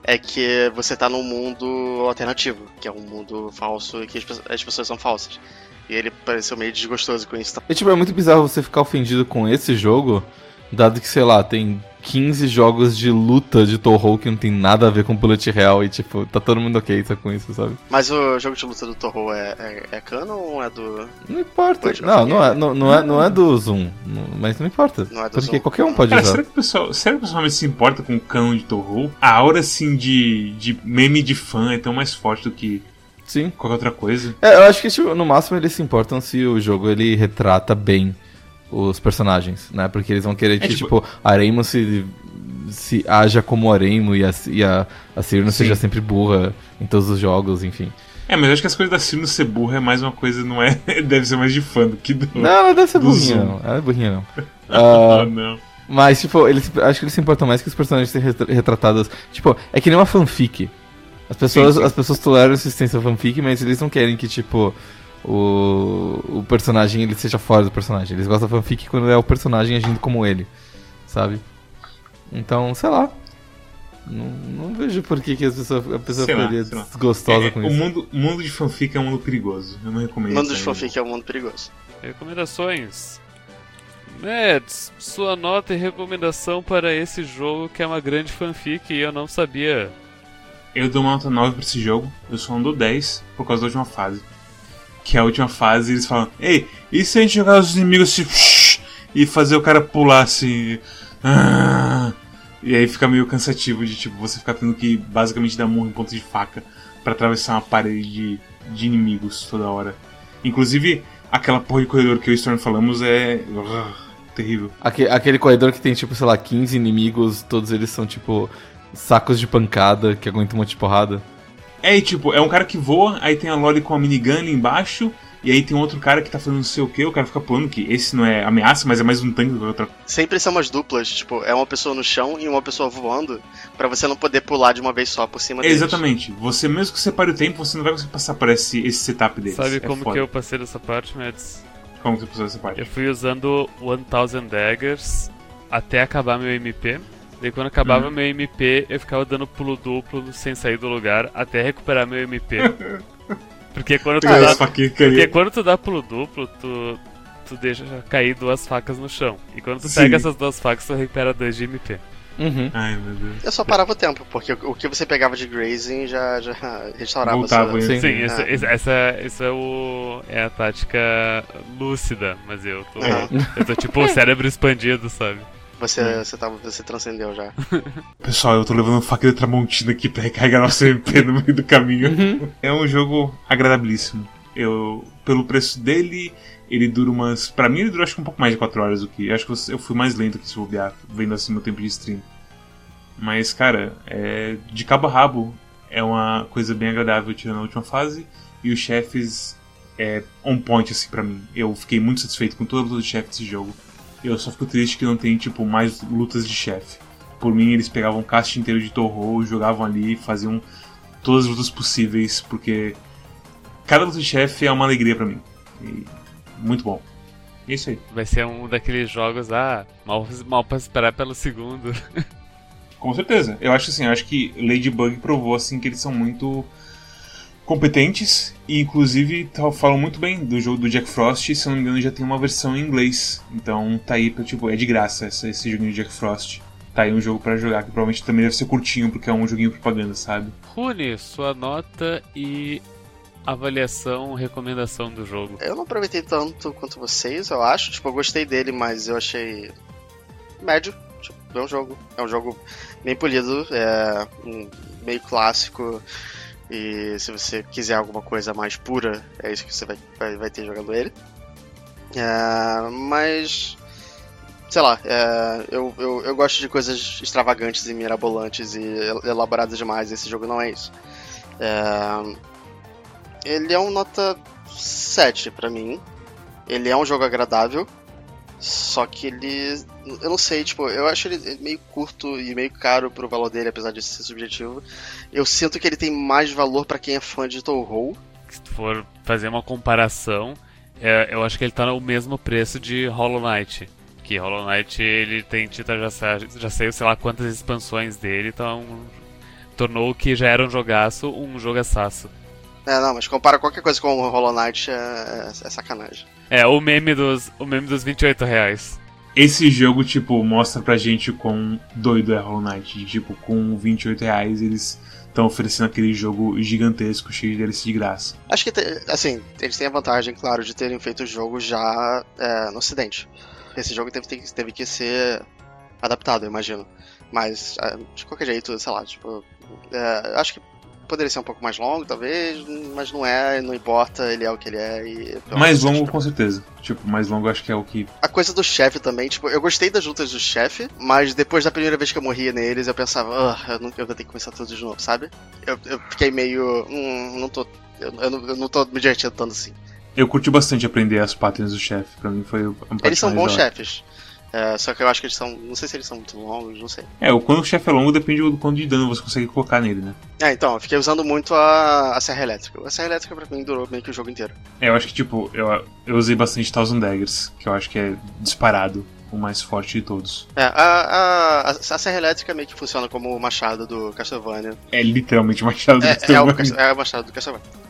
é que você tá num mundo alternativo, que é um mundo falso e que as pessoas são falsas. E ele pareceu meio desgostoso com isso. E, tipo, é muito bizarro você ficar ofendido com esse jogo, dado que, sei lá, tem 15 jogos de luta de Toho que não tem nada a ver com Bullet Real e, tipo, tá todo mundo ok tá com isso, sabe? Mas o jogo de luta do Torro é, é, é canon ou é do. Não importa. Não, não é, não, não é, não é do Zoom. mas não importa. Não é do porque Zoom. qualquer um pode Cara, usar. será que o pessoal, será que o pessoal realmente se importa com o canon de Toho? A aura assim de, de meme de fã é tão mais forte do que Sim. qualquer outra coisa. É, eu acho que tipo, no máximo eles se importam se o jogo ele retrata bem os personagens, né? Porque eles vão querer que, É, tipo- tipo, a Reimo se, se haja como a Reimo e a, e a, a Cyrano Sim. seja sempre burra em todos os jogos, enfim. É, mas eu acho que as coisas da Sino ser burra é mais uma coisa, não é? [laughs] Deve ser mais de fã do que do. Não, ela deve ser burrinha, Zoom. não. Ela é burrinha, não. [laughs] Ah, Ah, não. mas, tipo, eles, acho que eles se importam mais que os personagens serem retra- retratados. Tipo, é que nem uma fanfic. As pessoas, Sim, sim. As pessoas toleram a existência fanfic, mas eles não querem que, tipo, o, o personagem ele seja fora do personagem. Eles gostam da fanfic quando é o personagem agindo como ele, sabe? Então, sei lá. Não, não vejo por que, que as pessoas, a pessoa Sei ficaria lá. desgostosa É, com o isso. mundo, o mundo de fanfic é um mundo perigoso. Eu não recomendo. Mundo de isso fanfic é um mundo perigoso. Recomendações. Mads, sua nota e recomendação para esse jogo que é uma grande fanfic e eu não sabia. Eu dou uma nota 9 pra esse jogo. Eu só não dou 10 por causa da última fase. Que é a última fase eles falam: Ei, e se a gente jogar os inimigos assim e fazer o cara pular assim? Ah! E aí fica meio cansativo de tipo você ficar tendo que basicamente dar murro em de faca pra atravessar uma parede de, de inimigos toda hora. Inclusive, aquela porra de corredor que o Storm falamos é. ah, terrível. Aque- aquele corredor que tem, tipo, sei lá, 15 inimigos, todos eles são, tipo, sacos de pancada que aguentam um monte de porrada. É, e, tipo, é um cara que voa, aí tem a Loli com a minigun ali embaixo, e aí tem um outro cara que tá fazendo não sei o que, o cara fica pulando, que esse não é ameaça, mas é mais um tanque do que outra Sempre são umas duplas, tipo, é uma pessoa no chão e uma pessoa voando, pra você não poder pular de uma vez só por cima deles. Exatamente. Você, mesmo que você pare o tempo, você não vai conseguir passar por esse, esse setup deles. Sabe é como foda. que eu passei dessa parte, Mads? Como que você passou essa parte? Eu fui usando 1000 Daggers até acabar meu MP. Daí quando acabava Uhum. meu MP, eu ficava dando pulo duplo sem sair do lugar até recuperar meu MP. [laughs] Porque quando tu Pegar dá, porque quando tu dá pulo duplo, tu, tu deixa cair duas facas no chão. E quando tu Sim. pega essas duas facas, tu recupera dois de MP. Uhum. Ai, meu Deus. Eu só parava o tempo, porque o que você pegava de grazing já, já [laughs] restaurava Voltava, sua... Sim. Sim, essa, Ah. essa, essa, essa é, o, é a tática lúcida, mas eu tô, Aham. eu tô tipo o cérebro expandido, sabe? Você, você, tava, você transcendeu já. [laughs] Pessoal, eu tô levando uma faca de Tramontina aqui pra recarregar nosso [laughs] MP no meio do caminho. É um jogo agradabilíssimo. Eu, pelo preço dele, ele dura umas. Pra mim, ele dura acho que um pouco mais de 4 horas do que. Eu acho que eu fui mais lento que se bobear, vendo assim meu tempo de stream. Mas, cara, é, de cabo a rabo, é uma coisa bem agradável tirando a última fase. E os chefes é on point, assim, pra mim. Eu fiquei muito satisfeito com toda a luta de chefe desse jogo. Eu só fico triste que não tem, tipo, mais lutas de chefe. Por mim, eles pegavam um cast inteiro de Torro, jogavam ali, faziam todas as lutas possíveis, porque cada luta de chefe é uma alegria para mim. E muito bom. É isso aí. Vai ser um daqueles jogos, ah, mal, mal pra esperar pelo segundo. [laughs] Com certeza. Eu acho assim, eu acho que Ladybug provou assim que eles são muito competentes e inclusive falam muito bem do jogo do Jack Frost, se não me engano já tem uma versão em inglês. Então tá aí pra, tipo, é de graça esse, esse joguinho de Jack Frost. Tá aí um jogo para jogar que provavelmente também deve ser curtinho porque é um joguinho propaganda, sabe? Rune, sua nota e avaliação, recomendação do jogo. Eu não aproveitei tanto quanto vocês, eu acho. Tipo, eu gostei dele, mas eu achei médio. Tipo, é um jogo. É um jogo bem polido, é um meio clássico. E se você quiser alguma coisa mais pura, é isso que você vai, vai, vai ter jogando ele. É, mas. Sei lá, é, eu, eu, eu gosto de coisas extravagantes e mirabolantes e elaboradas demais. Esse jogo não é isso. É, ele é um nota 7 para mim. Ele é um jogo agradável. Só que ele. Eu não sei, tipo, eu acho ele meio curto e meio caro pro valor dele, apesar de ser subjetivo. Eu sinto que ele tem mais valor para quem é fã de Touhou. Se tu for fazer uma comparação, é, eu acho que ele tá no mesmo preço de Hollow Knight. Que Hollow Knight ele tem Tita já, já saiu sei lá quantas expansões dele, então tornou o que já era um jogaço um jogaçaço. É, não, mas compara qualquer coisa com o Hollow Knight é, é, é sacanagem. É, o meme dos, o meme dos 28 reais. Esse jogo, tipo, mostra pra gente quão doido é Hollow Knight. Tipo, com 28 reais eles estão oferecendo aquele jogo gigantesco, cheio de de graça. Acho que, assim, eles têm a vantagem, claro, de terem feito o jogo já é, no ocidente. Esse jogo teve, teve que ser adaptado, eu imagino. Mas, é, de qualquer jeito, sei lá, tipo, é, acho que poderia ser um pouco mais longo, talvez, mas não é, não importa, ele é o que ele é. E, mais longo, com certeza. Tipo, mais longo acho que é o que. A coisa do chefe também, tipo, eu gostei das lutas do chefe, mas depois da primeira vez que eu morria neles, eu pensava, eu, não, eu vou ter que começar tudo de novo, sabe? Eu, eu fiquei meio. Hum, não tô. Eu, eu, não, eu não tô me divertindo tanto assim. Eu curti bastante aprender as patterns do chefe, pra mim foi um Eles são bons chefes. É, só que eu acho que eles são. Não sei se eles são muito longos, não sei. É, o quando o chefe é longo depende do quanto de dano você consegue colocar nele, né? É, então, eu fiquei usando muito a, a Serra Elétrica. A Serra Elétrica pra mim durou meio que o jogo inteiro. É, eu acho que, tipo, eu, eu usei bastante Thousand Daggers, que eu acho que é disparado o mais forte de todos. É, a, a, a, Serra Elétrica meio que funciona como o machado do Castlevania. É literalmente o machado do é, Castlevania. É o, é o machado do Castlevania.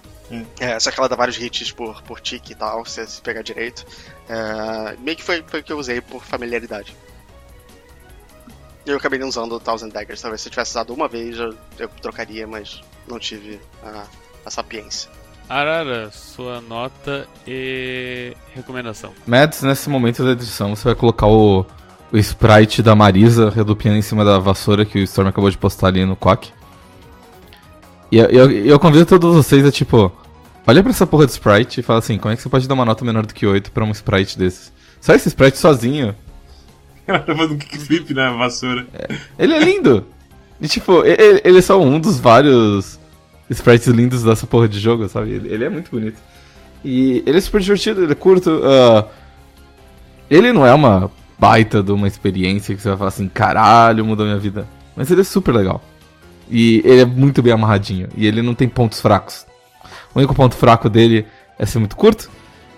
É, só que ela dá vários hits por, por tique e tal, se você pegar direito. É, meio que foi, foi o que eu usei por familiaridade. Eu acabei não usando o Thousand Daggers. Talvez se eu tivesse usado uma vez eu, eu trocaria, mas não tive a, a sapiência. Arara, sua nota e recomendação. Mads, nesse momento da edição, você vai colocar o, o sprite da Marisa redupiando em cima da vassoura que o Storm acabou de postar ali no Quack. E eu, eu, eu convido todos vocês a tipo. Olha pra essa porra de sprite e fala assim: como é que você pode dar uma nota menor do que 8 pra um sprite desses? Só esse sprite sozinho [laughs] ela tá fazendo um kickflip na vassoura. É. Ele é lindo. E, tipo, ele, ele, é só um dos vários sprites lindos dessa porra de jogo, sabe? Ele, ele é muito bonito. E ele é super divertido, ele é curto. Uh, ele não é uma baita de uma experiência que você vai falar assim, caralho, mudou minha vida. Mas ele é super legal. E ele é muito bem amarradinho. E ele não tem pontos fracos. O único ponto fraco dele é ser muito curto,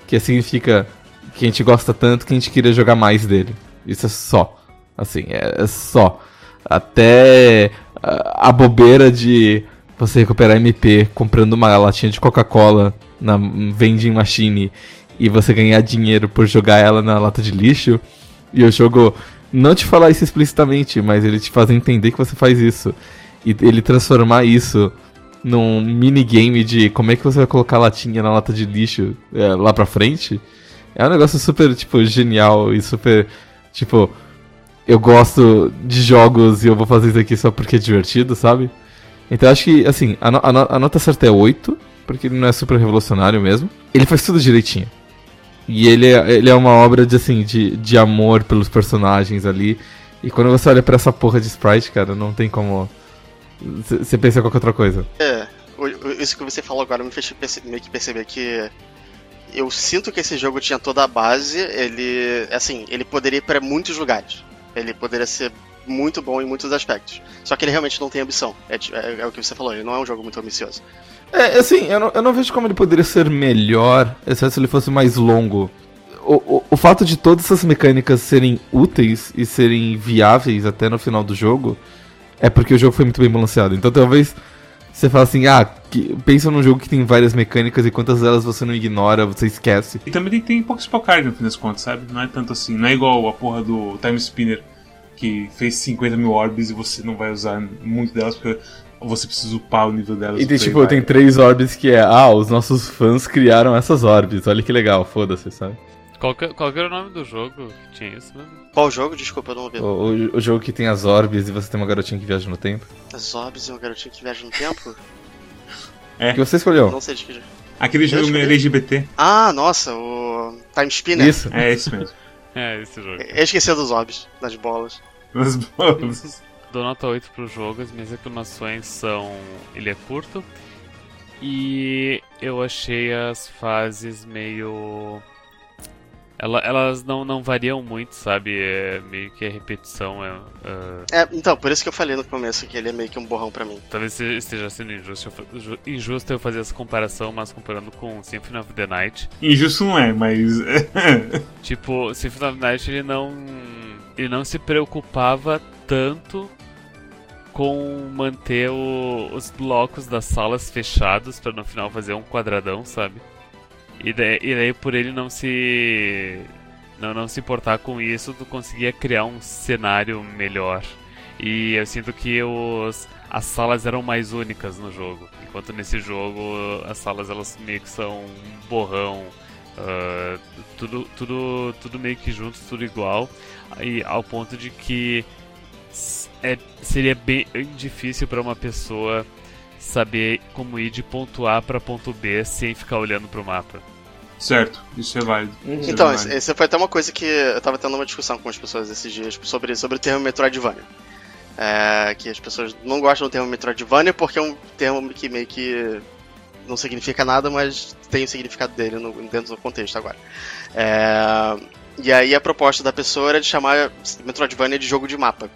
que significa que a gente gosta tanto que a gente queria jogar mais dele. Isso é só. Assim, é, é só. Até a, bobeira de você recuperar MP comprando uma latinha de Coca-Cola na vending machine e você ganhar dinheiro por jogar ela na lata de lixo. E o jogo não te falar isso explicitamente, mas ele te faz entender que você faz isso. E ele transformar isso num minigame de como é que você vai colocar latinha na lata de lixo é, lá pra frente. É um negócio super, tipo, genial e super Tipo, eu gosto de jogos e eu vou fazer isso aqui só porque é divertido, sabe? Então acho que, assim, a, no, a nota certa é 8, porque ele não é super revolucionário mesmo. Ele faz tudo direitinho. E ele é, ele é uma obra de, assim, de, de amor pelos personagens ali. E quando você olha para essa porra de sprite, cara, não tem como. Você pensa em qualquer outra coisa. É, isso que você falou agora me fez meio que perceber que eu sinto que esse jogo tinha toda a base, ele, assim, ele poderia ir para muitos lugares. Ele poderia ser muito bom em muitos aspectos. Só que ele realmente não tem ambição. É, é, é o que você falou, ele não é um jogo muito ambicioso. É, assim, eu não, eu não vejo como ele poderia ser melhor, exceto se ele fosse mais longo. O, o, o fato de todas essas mecânicas serem úteis e serem viáveis até no final do jogo é porque o jogo foi muito bem balanceado. Então talvez você fala assim, ah, que, pensa num jogo que tem várias mecânicas e quantas delas você não ignora, você esquece. E também tem, tem pouco Spellcard no fim das contas, sabe? Não é tanto assim, não é igual a porra do Time Spinner que fez 50 mil orbes e você não vai usar muito delas porque você precisa upar o nível delas. E tem, tipo, vai. tem três orbes que é, ah, os nossos fãs criaram essas orbes, olha que legal, foda-se, sabe? Qual, que, qual que era o nome do jogo que tinha isso mesmo? Qual jogo? Desculpa, eu não ouvi. O, o, o, jogo que tem as orbes e você tem uma garotinha que viaja no tempo. As orbes e uma garotinha que viaja no tempo? é. Que você escolheu? Não sei de que jogo. Aquele jogo LGBT. Ah, nossa, o Time Spinner. Isso. É esse mesmo. [laughs] é, esse jogo. Eu esqueci dos orbes, das bolas. Das bolas. Dou nota 8 pro jogo, as minhas reclamações são. Ele é curto. E eu achei as fases meio ela, elas não, não variam muito, sabe? É meio que a repetição. É, uh... é, então, por isso que eu falei no começo que ele é meio que um borrão pra mim. Talvez esteja sendo injusto, injusto eu fazer essa comparação, mas comparando com Symphony of the Night. Injusto não é, mas. [laughs] tipo, Symphony of the Night ele não. Ele não se preocupava tanto com manter o, os blocos das salas fechados para no final fazer um quadradão, sabe? E daí, e daí, por ele não se não, não se importar com isso, tu conseguia criar um cenário melhor. E eu sinto que os, as salas eram mais únicas no jogo. Enquanto nesse jogo as salas elas meio que são um borrão. Uh, tudo, tudo, tudo meio que junto, tudo igual. E ao ponto de que é, seria bem difícil para uma pessoa saber como ir de ponto A para ponto B sem ficar olhando para o mapa. Certo, isso é válido. Uhum. Então, é válido. essa foi até uma coisa que eu tava tendo uma discussão com as pessoas esses dias sobre, sobre o termo Metroidvania. É, que as pessoas não gostam do termo Metroidvania porque é um termo que meio que não significa nada, mas tem o significado dele no, dentro do contexto agora. É, e aí a proposta da pessoa era de chamar Metroidvania de jogo de mapa,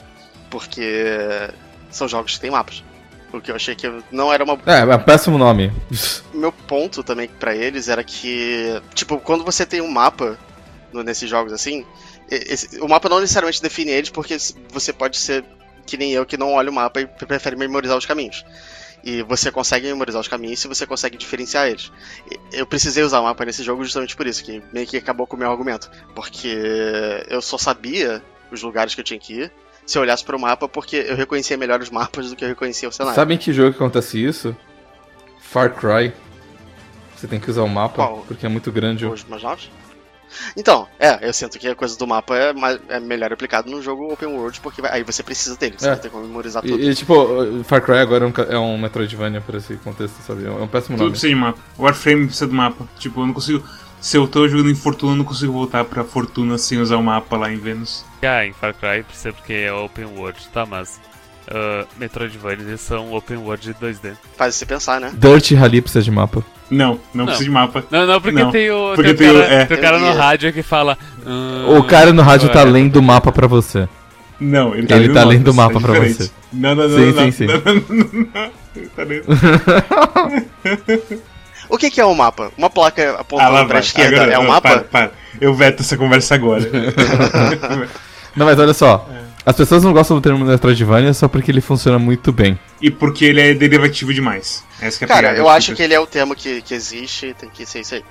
porque são jogos que têm mapas. Porque eu achei que não era uma. É, é um péssimo nome. [laughs] Meu ponto também para eles era que, tipo, quando você tem um mapa no, nesses jogos assim, esse, o mapa não necessariamente define eles, porque você pode ser que nem eu que não olha o mapa e prefere memorizar os caminhos. E você consegue memorizar os caminhos se você consegue diferenciar eles. Eu precisei usar o mapa nesse jogo justamente por isso, que meio que acabou com o meu argumento. Porque eu só sabia os lugares que eu tinha que ir, se eu olhasse para o mapa, porque eu reconhecia melhor os mapas do que eu reconhecia o cenário. Sabe em que jogo que acontece isso? Far Cry. Você tem que usar o mapa, Qual? porque é muito grande. Os mais novos? Então, é, eu sinto que a coisa do mapa é, mais, é melhor aplicado no jogo Open World, porque aí você precisa dele, você é. vai ter como memorizar tudo. E, e, tipo, Far Cry agora é um, é um Metroidvania por esse contexto, sabe? É um péssimo nome. Tudo precisa de mapa. Warframe precisa do mapa. Tipo, eu não consigo se eu tô jogando em Fortuna, não consigo voltar pra Fortuna sem usar o mapa lá em Vênus. Ah, em Far Cry precisa porque é open world, tá, mas uh, Metroidvania são open world 2D. Faz você pensar, né? Dirt Rally precisa de mapa. Não, não, não, precisa de mapa. Não, não, porque não. tem o, porque tem, o cara, é. tem o cara no rádio que fala. o cara no rádio tá lendo o mapa pra você. Não, ele tá, ele lendo, tá lendo o mapa é pra você. Não, não, não. Sim, não, sim, sim. Não, não, não, Ele tá lendo. O que, que é um mapa? Uma placa apontando ah, pra esquerda agora, é um não, mapa? Para, para. Eu veto essa conversa agora. [laughs] não, mas olha só. É. As pessoas não gostam do termo Metroidvania só porque ele funciona muito bem. E porque ele é derivativo demais. Essa é Cara, eu acho que ele é o termo que, que existe tem que ser isso aí.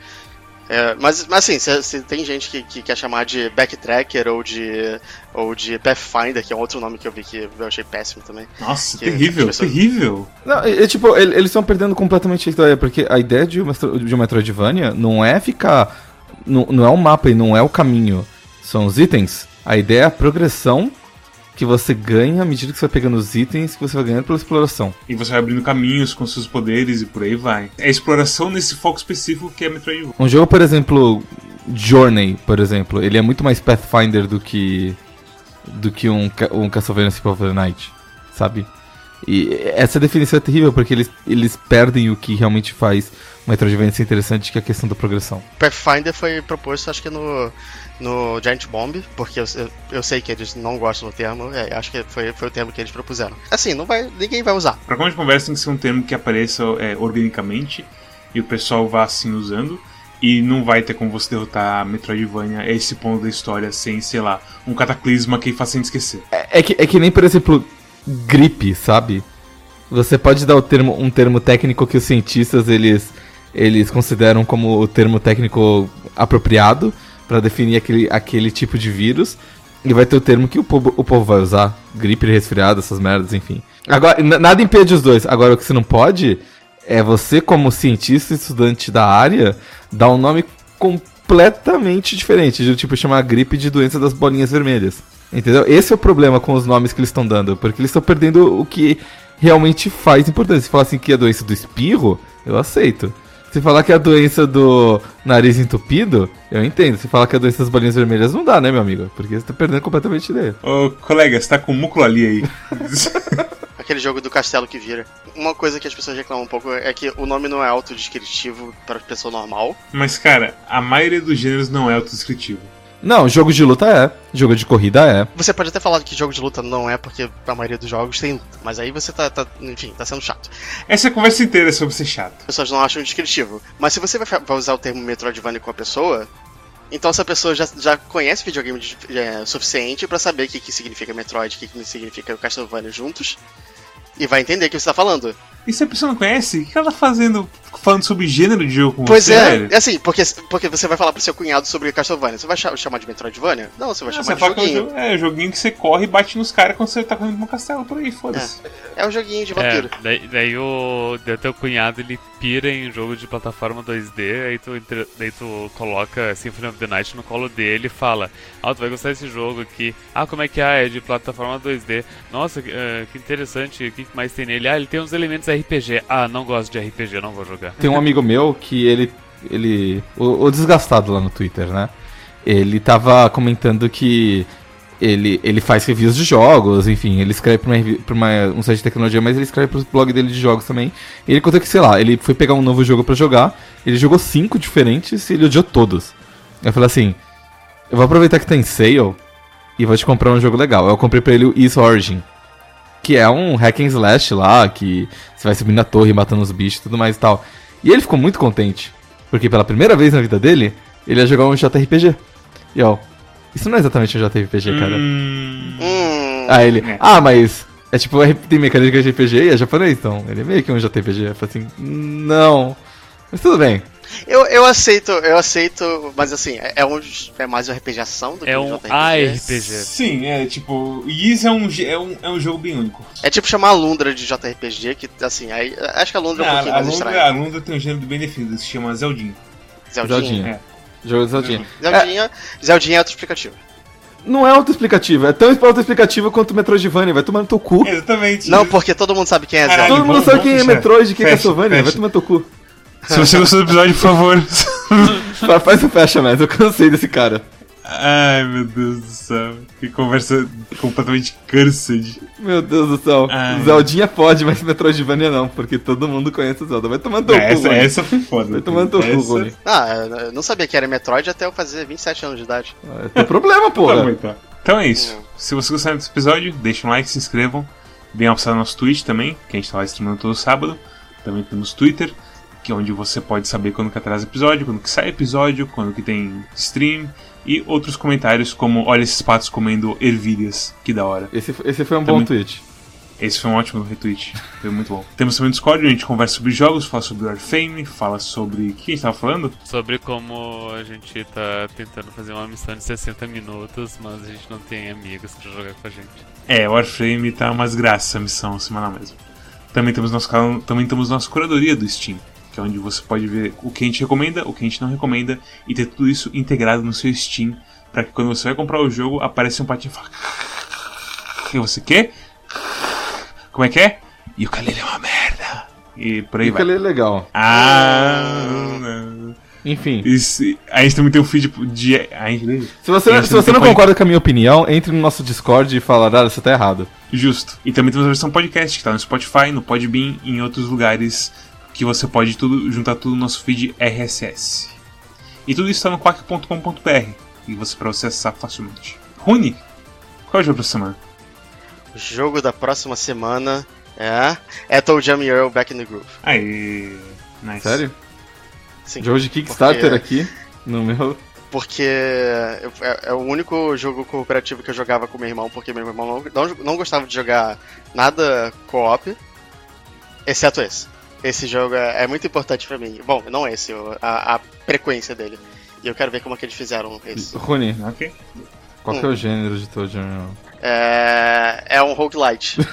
É, mas, mas assim, se, se tem gente que, que, quer chamar de Backtracker ou de, ou de Pathfinder, que é outro nome que eu vi que eu achei péssimo também. Nossa, que, terrível, pessoas... terrível. Não, é, é, tipo, eles estão perdendo completamente a ideia, porque a ideia de, uma, de um Metroidvania não é ficar. Não, não é o mapa e não é o caminho. São os itens. A ideia é a progressão que você ganha à medida que você vai pegando os itens que você vai ganhando pela exploração. E você vai abrindo caminhos com seus poderes e por aí vai. É a exploração nesse foco específico que é Metroidvania. Um jogo, por exemplo, Journey, por exemplo, ele é muito mais Pathfinder do que do que um, um Castlevania Symphony of the Night, sabe? E essa definição é terrível porque eles, eles perdem o que realmente faz o Metroidvania ser interessante, que é a questão da progressão. Pathfinder foi proposto, acho que no, no Giant Bomb, porque eu, eu, eu sei que eles não gostam do termo, é, acho que foi, foi o termo que eles propuseram. Assim, não vai, ninguém vai usar. Pra como de conversa tem que ser um termo que apareça é, organicamente e o pessoal vá assim usando. E não vai ter como você derrotar a Metroidvania a esse ponto da história sem, sei lá, um cataclisma que faça a gente esquecer. É, é que, é que nem, por exemplo, gripe, sabe? Você pode dar o termo, um termo técnico que os cientistas eles, eles consideram como o termo técnico apropriado para definir aquele, aquele tipo de vírus. E vai ter o termo que o povo, o povo vai usar. Gripe, resfriado, essas merdas, enfim. Agora, nada impede os dois. Agora, o que você não pode é você, como cientista estudante da área, dar um nome completamente diferente. De tipo, chamar gripe de doença das bolinhas vermelhas. Entendeu? Esse é o problema com os nomes que eles estão dando. Porque eles estão perdendo o que realmente faz importância. Se falar assim que é a doença do espirro, eu aceito. Se falar que é a doença do nariz entupido, eu entendo. Se falar que é a doença das bolinhas vermelhas, não dá, né, meu amigo? Porque você tá perdendo completamente ideia. Ô, colega, você tá com múculo ali aí. [laughs] [laughs] Aquele jogo do castelo que vira. Uma coisa que as pessoas reclamam um pouco é que o nome não é autodescritivo para pessoa normal. Mas, cara, a maioria dos gêneros não é autodescritivo. Não, jogo de luta é. Jogo de corrida é. Você pode até falar que jogo de luta não é, porque a maioria dos jogos tem luta. Mas aí você tá, tá enfim, tá sendo chato. Essa conversa inteira é sobre ser chato. As pessoas não acham descritivo. Mas se você vai, vai usar o termo Metroidvania com a pessoa, então essa pessoa já, já conhece videogame de, é, suficiente para saber o que, que significa Metroid, o que, que significa o Castlevania juntos. E vai entender o que você tá falando. E se a pessoa não conhece, o que ela tá fazendo falando sobre gênero de jogo com Pois você? é, velho? é assim, porque, porque você vai falar pro seu cunhado sobre Castlevania. Você vai cha- chamar de Metroidvania? Não, você vai chamar você de é um joguinho. é o joguinho que você corre e bate nos caras quando você tá correndo no castelo por aí, foda-se. É um joguinho de É, vampiro. daí, daí o daí o teu cunhado ele pira em jogo de plataforma 2D, aí tu, daí tu coloca Symphony of the Night no colo dele e fala: Ah, tu vai gostar desse jogo aqui. Ah, como é que é? É de plataforma 2D. Nossa, que, eh, que interessante, o que mais tem nele? Ah, ele tem uns elementos RPG. Ah, não gosto de RPG, não vou jogar. Tem um amigo meu que ele. ele o, o desgastado lá no Twitter, né? Ele tava comentando que ele, ele faz reviews de jogos, enfim, ele escreve pra, uma, pra uma- um site de tecnologia, mas ele escreve pro blog dele de jogos também. E ele conta que, sei lá, ele foi pegar um novo jogo pra jogar, ele jogou cinco diferentes e ele odiou todos. Eu falei assim: eu vou aproveitar que tá em sale e vou te comprar um jogo legal. Eu comprei pra ele o East Origin. Que é um hack and slash lá, que você vai subindo na torre, matando os bichos e tudo mais e tal. E ele ficou muito contente, porque pela primeira vez na vida dele, ele ia jogar um JRPG. E ó, isso não é exatamente um JRPG, cara. Hum. Aí ele, É. ah, mas é tipo, tem mecânica de RPG e é japonês, então ele é meio que um JRPG. Eu falei assim, não. Mas tudo bem. Eu, eu aceito, eu aceito, mas assim, é, é um, é mais uma RPG ação do que É um um JRPG. ARPG. Sim, é tipo. Is é um, é, um, é um jogo bem único. É tipo chamar a Lundra de JRPG, que assim, aí, acho que a Lundra é um Ah, pouquinho a, mais Lundra, estranha. a Lundra tem um gênero bem definido, se chama Zeldin. Zeldinha. Zeldinha. É. Jogo de Zeldinha. Zeldinha, Zeldinha é autoexplicativo. Não é autoexplicativo, é tão autoexplicativo quanto o Metroidvania, vai tomar no teu cu. Exatamente. Não, porque todo mundo sabe quem é. Zelda. Todo mundo sabe quem é. Metroid, quem é Castlevania, vai tomar no teu cu. Se você gostou do episódio, por favor. Fa- Faz o fecha, mas eu cansei desse cara. Ai, meu Deus do céu. Que conversa completamente cursed. Meu Deus do céu. Ai. Zeldinha pode, mas Metroidvania não, porque todo mundo conhece o Zelda. Vai tomar no teu cu, essa, Rony. essa foi foda. Vai tomar no teu cu, Essa-. Ah, eu não sabia que era Metroid até eu fazer 27 anos de idade. É teu problema, Tá porra. bom, então. Então é isso. Se vocês gostaram desse episódio, deixem um like, se inscrevam. Deem uma passada no nosso Twitch também, que a gente tá lá streamando todo sábado. Também temos Twitter, que é onde você pode saber quando que atrasa episódio, quando que sai episódio, quando que tem stream. E outros comentários como olha esses patos comendo ervilhas, que da hora. Esse, esse foi um bom Também. tweet. Esse foi um ótimo retweet, foi muito bom. Temos também o Discord, onde a gente conversa sobre jogos, fala sobre Warframe, fala sobre... O que a gente tava falando? Sobre como a gente tá tentando fazer uma missão de 60 minutos, mas a gente não tem amigos pra jogar com a gente. É, Warframe tá umas graças a missão semanal mesmo. Também temos nosso canal, também temos nossa curadoria do Steam, que é onde você pode ver o que a gente recomenda, o que a gente não recomenda e ter tudo isso integrado no seu Steam, para que quando você vai comprar o jogo apareça um patinho e fala: "Que você quer? Como é que é? E o Kalele é uma merda." E por aí E vai. é legal. Ah, não. Enfim. Isso, a gente também tem um feed de. A gente, Se você, gente se você não concorda com a minha opinião, entre no nosso Discord e fala, ah, você tá errado. Justo. E também temos a versão podcast, que tá no Spotify, no Podbean e em outros lugares que você pode tudo, juntar tudo no nosso feed RSS. E tudo isso tá no quack.com.br e você para você acessar facilmente. Rune, qual é o jogo da semana? O jogo da próxima semana é. É Toe Jam Earl Back in the Groove. Aê, nice. Sério? Sim. Jogo de Kickstarter Porque- aqui, no meu. Porque eu- é, é o único jogo cooperativo que eu jogava com meu irmão, porque meu irmão não, não, não gostava de jogar nada co-op, exceto esse. Esse jogo é, é muito importante pra mim. Bom, não esse, a, a frequência dele. E eu quero ver como é que eles fizeram esse. Rune, Ok. qual que é o gênero de Toad? É, é um roguelite. [laughs]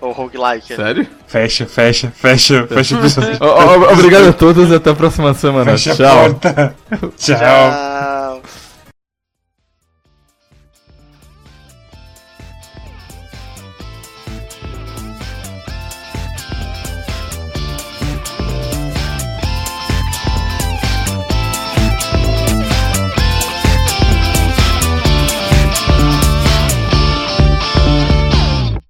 Ou roguelike. Sério? Fecha, fecha, fecha, fecha o ó, Obrigado a todos e até a próxima semana. Fecha a Tchau. porta. [laughs] Tchau. Tchau.